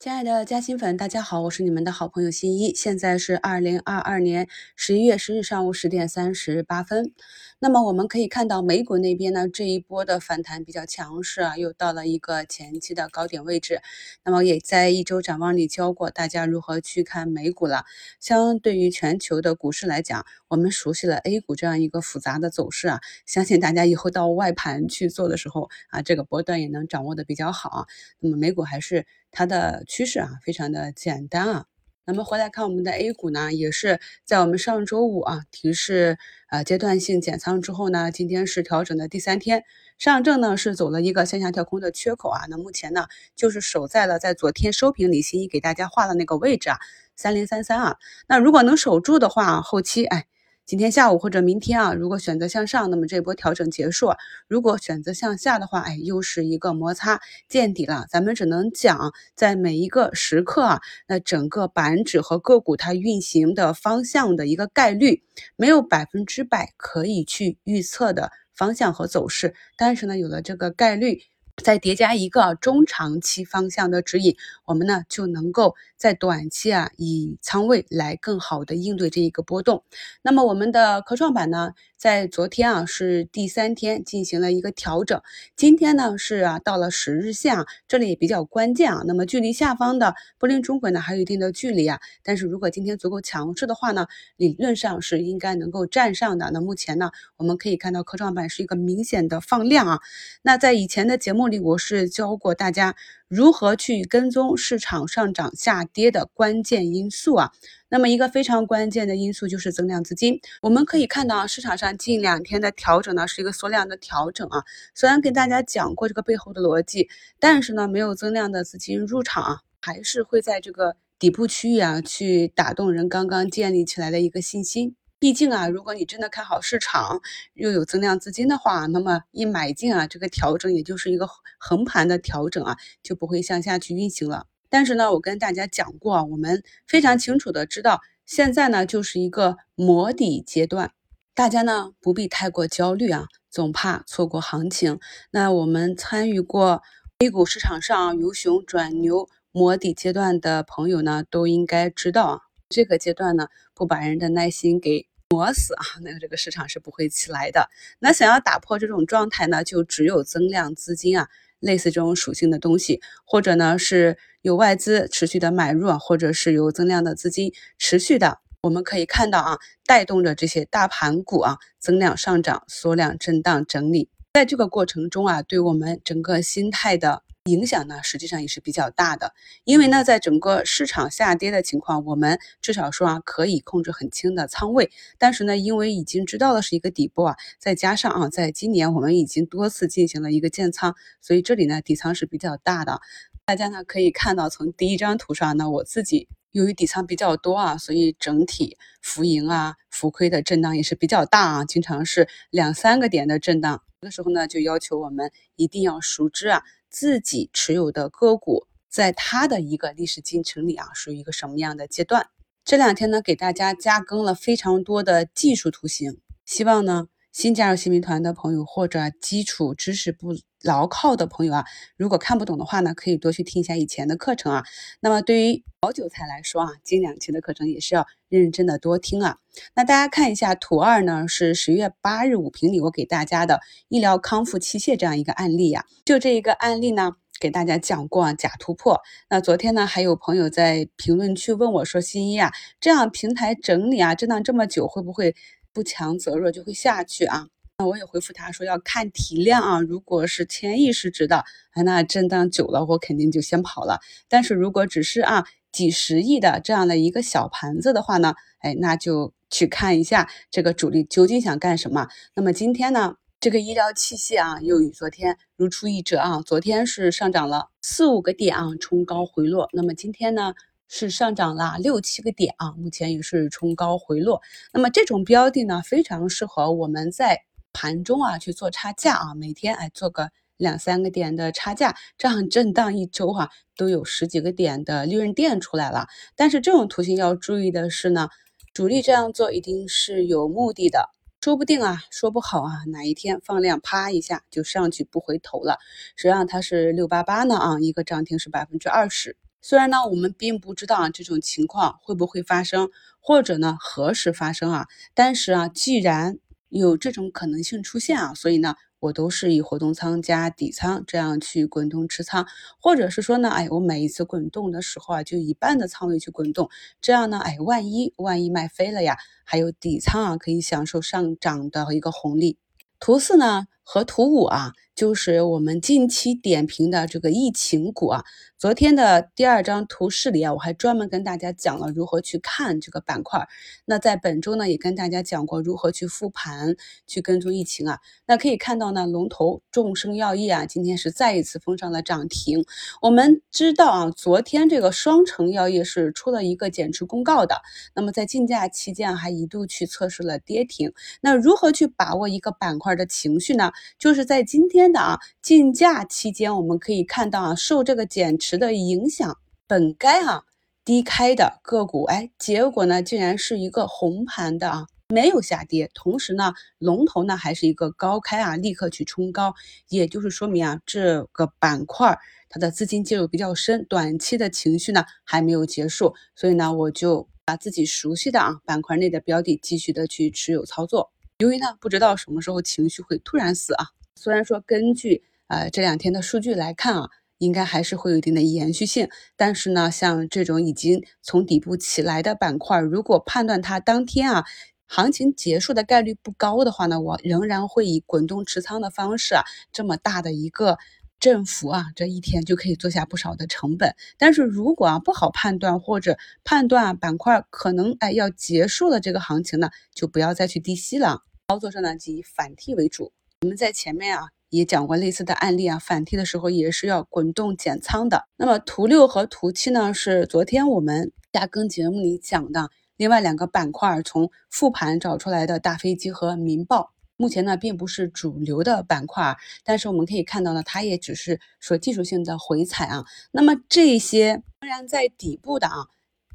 亲爱的嘉兴粉，大家好，我是你们的好朋友新一。现在是二零二二年十一月十日上午十点三十八分。那么我们可以看到，美股那边呢，这一波的反弹比较强势啊，又到了一个前期的高点位置。那么也在一周展望里教过大家如何去看美股了。相对于全球的股市来讲，我们熟悉了 A 股这样一个复杂的走势啊，相信大家以后到外盘去做的时候啊，这个波段也能掌握的比较好。那么美股还是。它的趋势啊，非常的简单啊。那么回来看我们的 A 股呢，也是在我们上周五啊提示呃阶段性减仓之后呢，今天是调整的第三天，上证呢是走了一个向下跳空的缺口啊。那目前呢就是守在了在昨天收评李欣怡给大家画的那个位置啊，三零三三啊。那如果能守住的话，后期哎。今天下午或者明天啊，如果选择向上，那么这波调整结束；如果选择向下的话，哎，又是一个摩擦见底了。咱们只能讲，在每一个时刻啊，那整个板指和个股它运行的方向的一个概率，没有百分之百可以去预测的方向和走势，但是呢，有了这个概率。再叠加一个中长期方向的指引，我们呢就能够在短期啊以仓位来更好的应对这一个波动。那么我们的科创板呢，在昨天啊是第三天进行了一个调整，今天呢是啊到了十日线啊，这里也比较关键啊。那么距离下方的柏林中轨呢还有一定的距离啊，但是如果今天足够强势的话呢，理论上是应该能够站上的。那目前呢，我们可以看到科创板是一个明显的放量啊。那在以前的节目。我是教过大家如何去跟踪市场上涨下跌的关键因素啊。那么一个非常关键的因素就是增量资金。我们可以看到啊，市场上近两天的调整呢是一个缩量的调整啊。虽然跟大家讲过这个背后的逻辑，但是呢，没有增量的资金入场啊，还是会在这个底部区域啊去打动人刚刚建立起来的一个信心。毕竟啊，如果你真的看好市场，又有增量资金的话，那么一买进啊，这个调整也就是一个横盘的调整啊，就不会向下去运行了。但是呢，我跟大家讲过啊，我们非常清楚的知道，现在呢就是一个磨底阶段，大家呢不必太过焦虑啊，总怕错过行情。那我们参与过 A 股市场上由熊转牛磨底阶段的朋友呢，都应该知道啊，这个阶段呢，不把人的耐心给。磨死啊，那个这个市场是不会起来的。那想要打破这种状态呢，就只有增量资金啊，类似这种属性的东西，或者呢是有外资持续的买入啊，或者是有增量的资金持续的，我们可以看到啊，带动着这些大盘股啊增量上涨、缩量震荡整理，在这个过程中啊，对我们整个心态的。影响呢，实际上也是比较大的，因为呢，在整个市场下跌的情况，我们至少说啊，可以控制很轻的仓位。但是呢，因为已经知道的是一个底部啊，再加上啊，在今年我们已经多次进行了一个建仓，所以这里呢，底仓是比较大的。大家呢可以看到，从第一张图上呢，我自己由于底仓比较多啊，所以整体浮盈啊、浮亏的震荡也是比较大啊，经常是两三个点的震荡。这个时候呢，就要求我们一定要熟知啊。自己持有的个股，在它的一个历史进程里啊，属于一个什么样的阶段？这两天呢，给大家加更了非常多的技术图形，希望呢，新加入新民团的朋友或者基础知识不牢靠的朋友啊，如果看不懂的话呢，可以多去听一下以前的课程啊。那么对于老韭菜来说啊，近两期的课程也是要认真的多听啊。那大家看一下图二呢，是十月八日五评里我给大家的医疗康复器械这样一个案例呀。就这一个案例呢，给大家讲过假突破。那昨天呢，还有朋友在评论区问我说：“新一啊，这样平台整理啊，震荡这么久，会不会不强则弱就会下去啊？”那我也回复他说要看体量啊，如果是千亿市值的，那震荡久了我肯定就先跑了。但是如果只是啊几十亿的这样的一个小盘子的话呢，哎，那就去看一下这个主力究竟想干什么。那么今天呢，这个医疗器械啊又与昨天如出一辙啊，昨天是上涨了四五个点啊，冲高回落。那么今天呢是上涨了六七个点啊，目前也是冲高回落。那么这种标的呢，非常适合我们在。盘中啊去做差价啊，每天哎做个两三个点的差价，这样震荡一周哈都有十几个点的利润垫出来了。但是这种图形要注意的是呢，主力这样做一定是有目的的，说不定啊说不好啊哪一天放量啪一下就上去不回头了。实际上它是六八八呢啊，一个涨停是百分之二十。虽然呢，我们并不知道啊这种情况会不会发生，或者呢何时发生啊，但是啊，既然有这种可能性出现啊，所以呢。我都是以活动仓加底仓这样去滚动持仓，或者是说呢，哎，我每一次滚动的时候啊，就一半的仓位去滚动，这样呢，哎，万一万一卖飞了呀，还有底仓啊，可以享受上涨的一个红利。图四呢和图五啊。就是我们近期点评的这个疫情股啊，昨天的第二张图示里啊，我还专门跟大家讲了如何去看这个板块。那在本周呢，也跟大家讲过如何去复盘、去跟踪疫情啊。那可以看到呢，龙头众生药业啊，今天是再一次封上了涨停。我们知道啊，昨天这个双城药业是出了一个减持公告的，那么在竞价期间还一度去测试了跌停。那如何去把握一个板块的情绪呢？就是在今天。的啊，竞价期间我们可以看到啊，受这个减持的影响，本该啊低开的个股，哎，结果呢竟然是一个红盘的啊，没有下跌，同时呢，龙头呢还是一个高开啊，立刻去冲高，也就是说明啊，这个板块它的资金介入比较深，短期的情绪呢还没有结束，所以呢，我就把自己熟悉的啊板块内的标的继续的去持有操作，由于呢不知道什么时候情绪会突然死啊。虽然说根据呃这两天的数据来看啊，应该还是会有一定的延续性，但是呢，像这种已经从底部起来的板块，如果判断它当天啊行情结束的概率不高的话呢，我仍然会以滚动持仓的方式啊，这么大的一个振幅啊，这一天就可以做下不少的成本。但是如果啊不好判断或者判断板块可能哎要结束了这个行情呢，就不要再去低吸了。操作上呢，即以反替为主。我们在前面啊也讲过类似的案例啊，反替的时候也是要滚动减仓的。那么图六和图七呢，是昨天我们加更节目里讲的另外两个板块，从复盘找出来的大飞机和民爆。目前呢并不是主流的板块，但是我们可以看到呢，它也只是说技术性的回踩啊。那么这些仍然在底部的啊，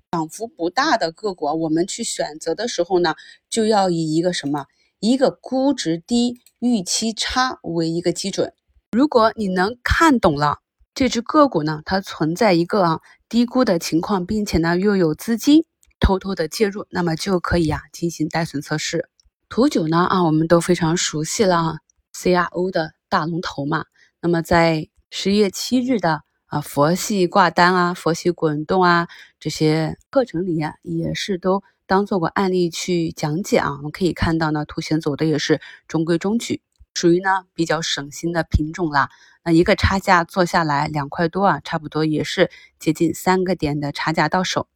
涨幅不大的个股，我们去选择的时候呢，就要以一个什么？一个估值低、预期差为一个基准。如果你能看懂了这只个股呢，它存在一个啊低估的情况，并且呢又有资金偷偷的介入，那么就可以啊进行带损测试。图九呢啊，我们都非常熟悉了啊，CRO 的大龙头嘛。那么在十一月七日的啊佛系挂单啊、佛系滚动啊这些课程里啊，也是都。当做过案例去讲解啊，我们可以看到呢，图形走的也是中规中矩，属于呢比较省心的品种啦。那一个差价做下来两块多啊，差不多也是接近三个点的差价到手。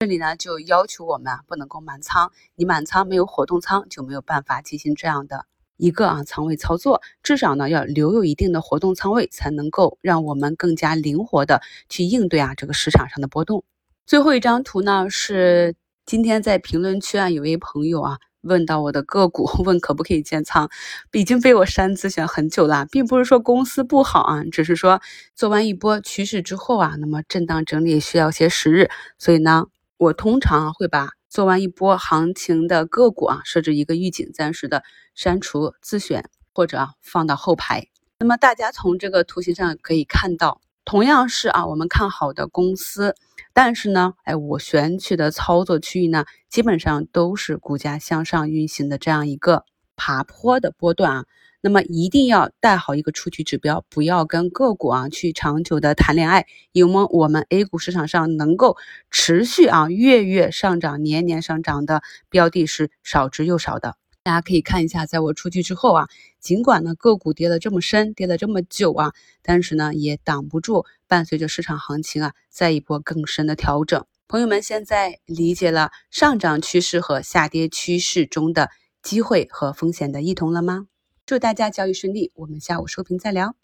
这里呢就要求我们啊不能够满仓，你满仓没有活动仓就没有办法进行这样的一个啊仓位操作，至少呢要留有一定的活动仓位，才能够让我们更加灵活的去应对啊这个市场上的波动。最后一张图呢是。今天在评论区啊，有位朋友啊问到我的个股，问可不可以建仓，已经被我删咨询很久了，并不是说公司不好啊，只是说做完一波趋势之后啊，那么震荡整理需要些时日，所以呢，我通常会把做完一波行情的个股啊设置一个预警，暂时的删除自选或者啊放到后排。那么大家从这个图形上可以看到，同样是啊我们看好的公司。但是呢，哎，我选取的操作区域呢，基本上都是股价向上运行的这样一个爬坡的波段啊。那么一定要带好一个出局指标，不要跟个股啊去长久的谈恋爱。因为我们 A 股市场上能够持续啊月月上涨、年年上涨的标的是少之又少的。大家可以看一下，在我出去之后啊，尽管呢个股跌了这么深，跌了这么久啊，但是呢也挡不住伴随着市场行情啊再一波更深的调整。朋友们现在理解了上涨趋势和下跌趋势中的机会和风险的异同了吗？祝大家交易顺利，我们下午收评再聊。